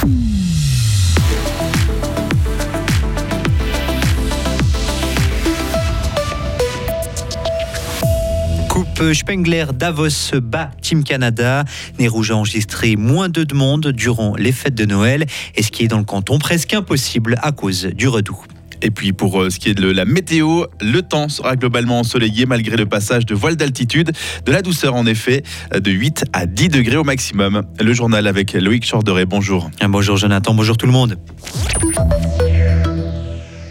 Coupe Spengler Davos bat Team Canada. Né Rouge a enregistré moins de demandes durant les fêtes de Noël et ce qui est dans le canton presque impossible à cause du redout. Et puis pour euh, ce qui est de la météo, le temps sera globalement ensoleillé malgré le passage de voiles d'altitude. De la douceur en effet, de 8 à 10 degrés au maximum. Le journal avec Loïc Chorderet, bonjour. Bonjour Jonathan, bonjour tout le monde.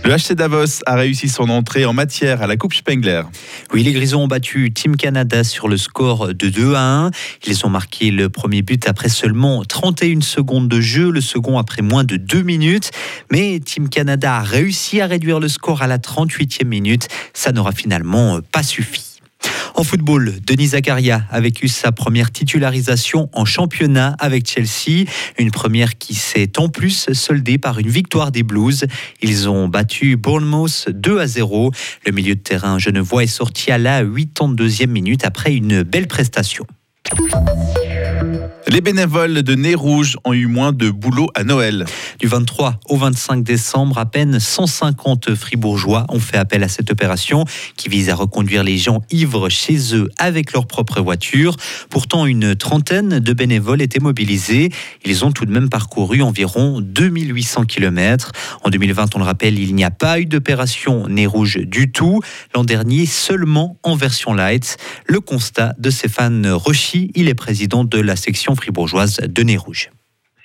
Le HC Davos a réussi son entrée en matière à la Coupe Spengler. Oui, les Grisons ont battu Team Canada sur le score de 2 à 1. Ils ont marqué le premier but après seulement 31 secondes de jeu, le second après moins de 2 minutes. Mais Team Canada a réussi à réduire le score à la 38e minute. Ça n'aura finalement pas suffi. En football, Denis Zakaria a vécu sa première titularisation en championnat avec Chelsea, une première qui s'est en plus soldée par une victoire des Blues. Ils ont battu Bournemouth 2 à 0. Le milieu de terrain genevois est sorti à la 82e minute après une belle prestation. Les bénévoles de Nez Rouge ont eu moins de boulot à Noël. Du 23 au 25 décembre, à peine 150 fribourgeois ont fait appel à cette opération qui vise à reconduire les gens ivres chez eux avec leur propre voiture. Pourtant, une trentaine de bénévoles étaient mobilisés. Ils ont tout de même parcouru environ 2800 km. En 2020, on le rappelle, il n'y a pas eu d'opération Nez Rouge du tout. L'an dernier, seulement en version light. Le constat de Stéphane Rochy, il est président de la section fribourgeoise de Nez Rouge.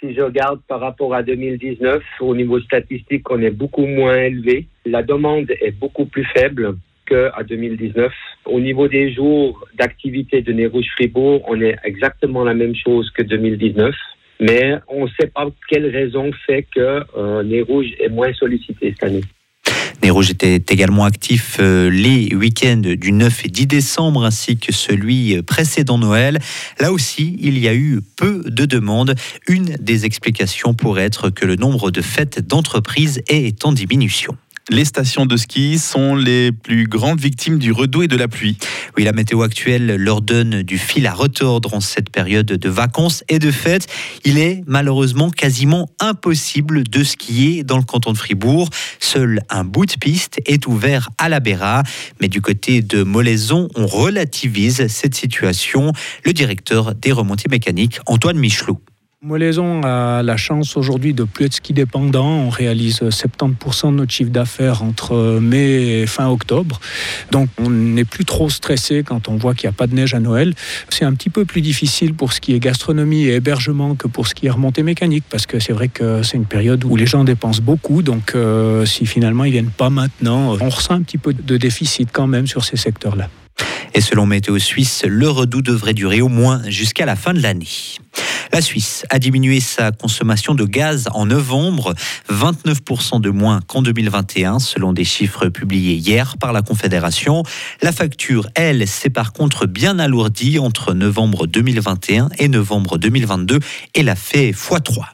Si je regarde par rapport à 2019, au niveau statistique, on est beaucoup moins élevé. La demande est beaucoup plus faible qu'à 2019. Au niveau des jours d'activité de Nez Rouge Fribourg, on est exactement la même chose que 2019. Mais on ne sait pas quelle raison fait que euh, Nez Rouge est moins sollicité cette année. Nez Rouge était également actif euh, les week-ends du 9 et 10 décembre ainsi que celui précédent Noël. Là aussi, il y a eu peu de demandes. Une des explications pourrait être que le nombre de fêtes d'entreprise est en diminution. Les stations de ski sont les plus grandes victimes du redout et de la pluie. Oui, la météo actuelle leur donne du fil à retordre en cette période de vacances et de fêtes. Il est malheureusement quasiment impossible de skier dans le canton de Fribourg. Seul un bout de piste est ouvert à la Béra. Mais du côté de Molaison, on relativise cette situation. Le directeur des remontées mécaniques, Antoine Michelot. Molaison a la chance aujourd'hui de plus être ski dépendant. On réalise 70% de notre chiffre d'affaires entre mai et fin octobre. Donc on n'est plus trop stressé quand on voit qu'il n'y a pas de neige à Noël. C'est un petit peu plus difficile pour ce qui est gastronomie et hébergement que pour ce qui est remontée mécanique parce que c'est vrai que c'est une période où les gens dépensent beaucoup. Donc euh, si finalement ils viennent pas maintenant, on ressent un petit peu de déficit quand même sur ces secteurs-là. Et selon Météo Suisse, le redout devrait durer au moins jusqu'à la fin de l'année. La Suisse a diminué sa consommation de gaz en novembre, 29% de moins qu'en 2021, selon des chiffres publiés hier par la Confédération. La facture, elle, s'est par contre bien alourdie entre novembre 2021 et novembre 2022 et l'a fait x3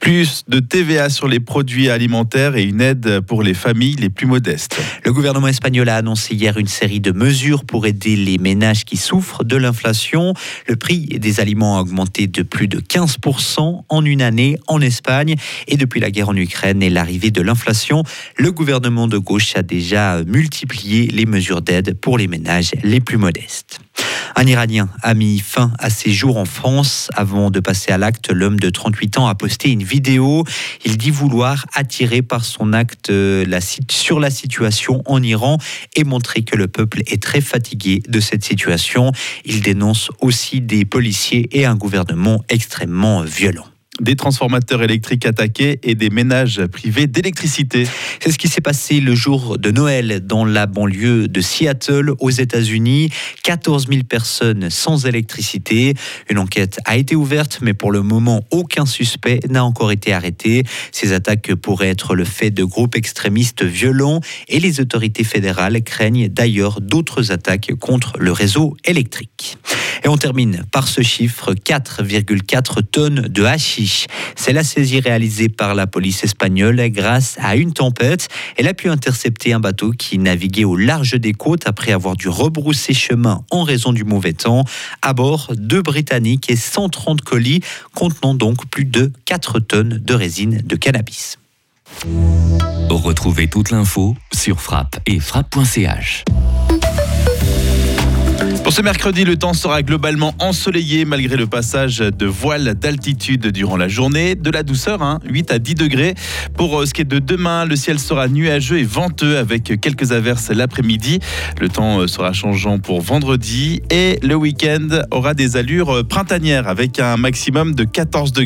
plus de TVA sur les produits alimentaires et une aide pour les familles les plus modestes. Le gouvernement espagnol a annoncé hier une série de mesures pour aider les ménages qui souffrent de l'inflation. Le prix des aliments a augmenté de plus de 15% en une année en Espagne. Et depuis la guerre en Ukraine et l'arrivée de l'inflation, le gouvernement de gauche a déjà multiplié les mesures d'aide pour les ménages les plus modestes. Un Iranien a mis fin à ses jours en France. Avant de passer à l'acte, l'homme de 38 ans a posté une vidéo. Il dit vouloir attirer par son acte euh, la, sur la situation en Iran et montrer que le peuple est très fatigué de cette situation. Il dénonce aussi des policiers et un gouvernement extrêmement violent des transformateurs électriques attaqués et des ménages privés d'électricité. C'est ce qui s'est passé le jour de Noël dans la banlieue de Seattle aux États-Unis. 14 000 personnes sans électricité. Une enquête a été ouverte, mais pour le moment, aucun suspect n'a encore été arrêté. Ces attaques pourraient être le fait de groupes extrémistes violents et les autorités fédérales craignent d'ailleurs d'autres attaques contre le réseau électrique. Et on termine par ce chiffre 4,4 tonnes de Canaris. C'est la saisie réalisée par la police espagnole grâce à une tempête. Elle a pu intercepter un bateau qui naviguait au large des côtes après avoir dû rebrousser chemin en raison du mauvais temps. À bord, deux Britanniques et 130 colis contenant donc plus de 4 tonnes de résine de cannabis. Retrouvez toute l'info sur frappe et frappe.ch. Ce mercredi, le temps sera globalement ensoleillé malgré le passage de voiles d'altitude durant la journée. De la douceur, hein, 8 à 10 degrés. Pour euh, ce qui est de demain, le ciel sera nuageux et venteux avec quelques averses l'après-midi. Le temps euh, sera changeant pour vendredi et le week-end aura des allures printanières avec un maximum de 14 degrés.